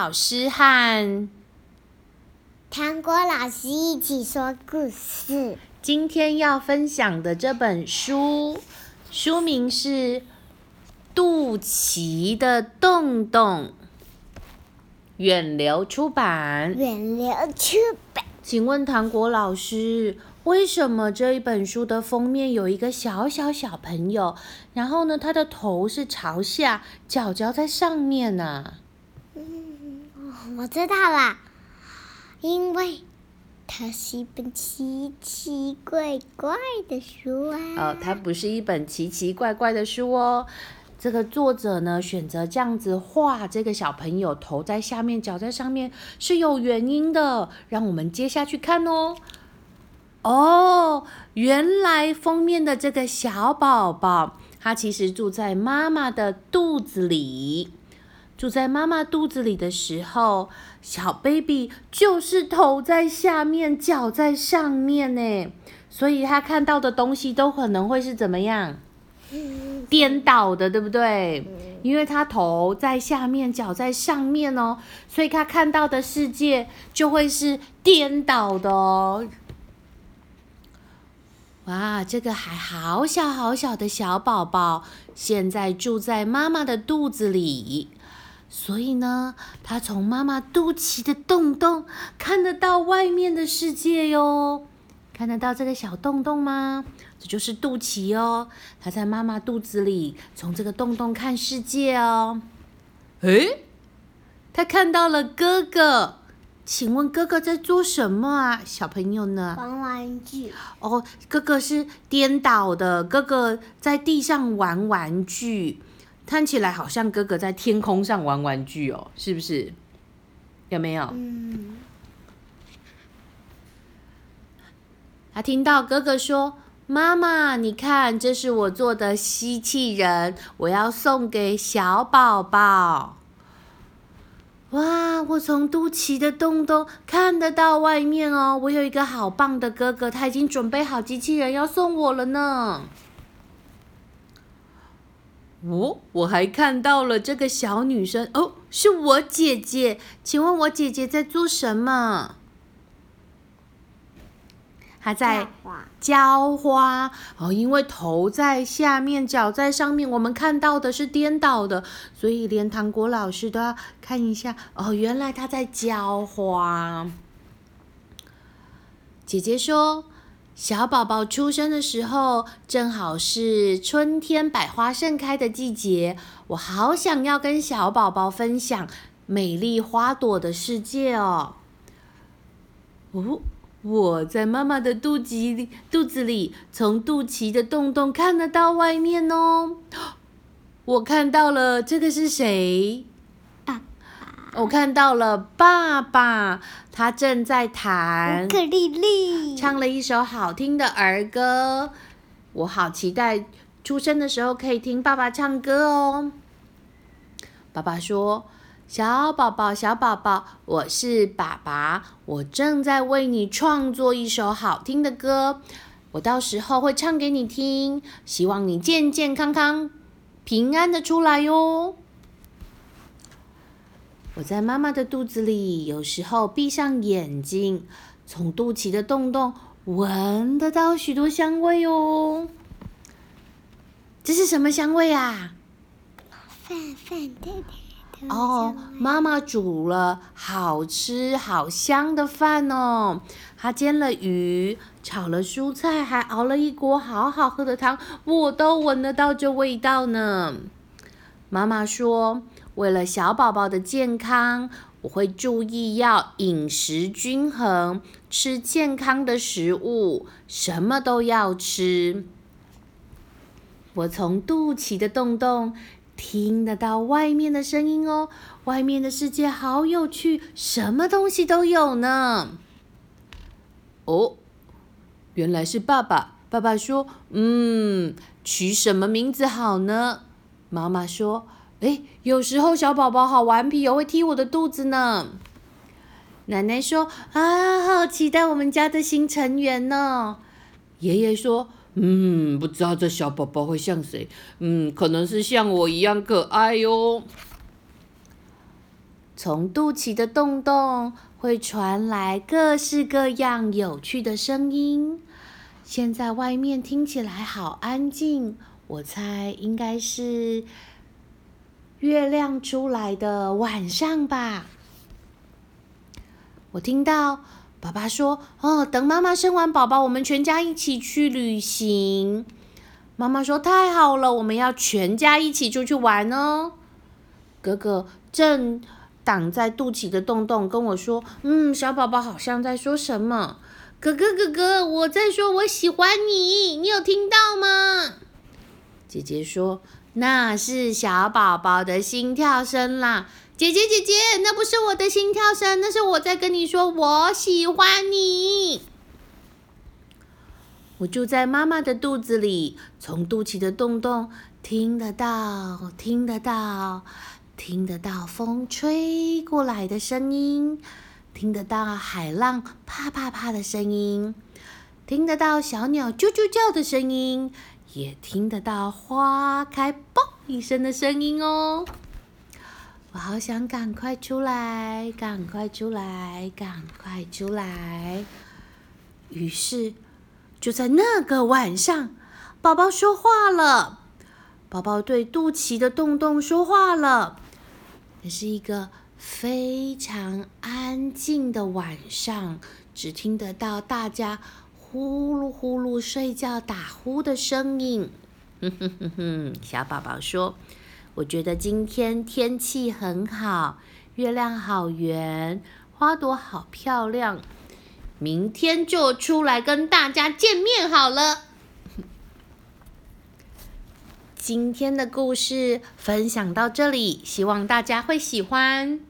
老师和糖果老师一起说故事。今天要分享的这本书，书名是《肚脐的洞洞》，远流出版。远流出版。请问糖果老师，为什么这一本书的封面有一个小小小朋友，然后呢，他的头是朝下，脚脚在上面呢？我知道了，因为它是一本奇奇怪怪的书啊。哦，它不是一本奇奇怪怪的书哦。这个作者呢，选择这样子画这个小朋友头在下面，脚在上面是有原因的。让我们接下去看哦。哦，原来封面的这个小宝宝，他其实住在妈妈的肚子里。住在妈妈肚子里的时候，小 baby 就是头在下面，脚在上面呢，所以他看到的东西都可能会是怎么样？颠倒的，对不对？因为他头在下面，脚在上面哦，所以他看到的世界就会是颠倒的哦。哇，这个还好小好小的小宝宝，现在住在妈妈的肚子里。所以呢，他从妈妈肚脐的洞洞看得到外面的世界哟。看得到这个小洞洞吗？这就是肚脐哦。他在妈妈肚子里，从这个洞洞看世界哦。诶，他看到了哥哥。请问哥哥在做什么啊？小朋友呢？玩玩具。哦，哥哥是颠倒的。哥哥在地上玩玩具。看起来好像哥哥在天空上玩玩具哦，是不是？有没有？嗯。他听到哥哥说：“妈妈，你看，这是我做的吸气人，我要送给小宝宝。”哇！我从肚脐的洞洞看得到外面哦。我有一个好棒的哥哥，他已经准备好机器人要送我了呢。哦我还看到了这个小女生哦，是我姐姐。请问我姐姐在做什么？她在浇花哦，因为头在下面，脚在上面，我们看到的是颠倒的，所以连糖果老师都要看一下哦。原来她在浇花。姐姐说。小宝宝出生的时候，正好是春天百花盛开的季节。我好想要跟小宝宝分享美丽花朵的世界哦。哦，我在妈妈的肚脐里，肚子里，从肚脐的洞洞看得到外面哦。我看到了，这个是谁？我看到了爸爸，他正在弹克丽丽，唱了一首好听的儿歌。我好期待出生的时候可以听爸爸唱歌哦。爸爸说：“小宝宝，小宝宝，我是爸爸，我正在为你创作一首好听的歌，我到时候会唱给你听，希望你健健康康、平安的出来哟。”我在妈妈的肚子里，有时候闭上眼睛，从肚脐的洞洞闻得到许多香味哦。这是什么香味啊？饭饭的哦，妈妈煮了好吃好香的饭哦。她煎了鱼，炒了蔬菜，还熬了一锅好好喝的汤，我都闻得到这味道呢。妈妈说。为了小宝宝的健康，我会注意要饮食均衡，吃健康的食物，什么都要吃。我从肚脐的洞洞听得到外面的声音哦，外面的世界好有趣，什么东西都有呢。哦，原来是爸爸。爸爸说：“嗯，取什么名字好呢？”妈妈说。哎，有时候小宝宝好顽皮哦，会踢我的肚子呢。奶奶说：“啊，好期待我们家的新成员呢。”爷爷说：“嗯，不知道这小宝宝会像谁？嗯，可能是像我一样可爱哟。”从肚脐的洞洞会传来各式各样有趣的声音。现在外面听起来好安静，我猜应该是月亮出来的晚上吧。我听到爸爸说：“哦，等妈妈生完宝宝，我们全家一起去旅行。”妈妈说：“太好了，我们要全家一起出去玩哦。”哥哥正挡在肚脐的洞洞跟我说：“嗯，小宝宝好像在说什么？”哥哥哥哥，我在说我喜欢你，你有听到吗？姐姐说：“那是小宝宝的心跳声啦。”姐姐姐姐，那不是我的心跳声，那是我在跟你说我喜欢你。我住在妈妈的肚子里，从肚脐的洞洞听得到，听得到，听得到风吹过来的声音，听得到海浪啪啪啪的声音，听得到小鸟啾啾叫的声音，也听得到花开“嘣”一声的声音哦。我好想赶快出来，赶快出来，赶快出来。于是。就在那个晚上，宝宝说话了。宝宝对肚脐的洞洞说话了。那是一个非常安静的晚上，只听得到大家呼噜呼噜睡觉打呼的声音。哼哼哼哼，小宝宝说：“我觉得今天天气很好，月亮好圆，花朵好漂亮。”明天就出来跟大家见面好了。今天的故事分享到这里，希望大家会喜欢。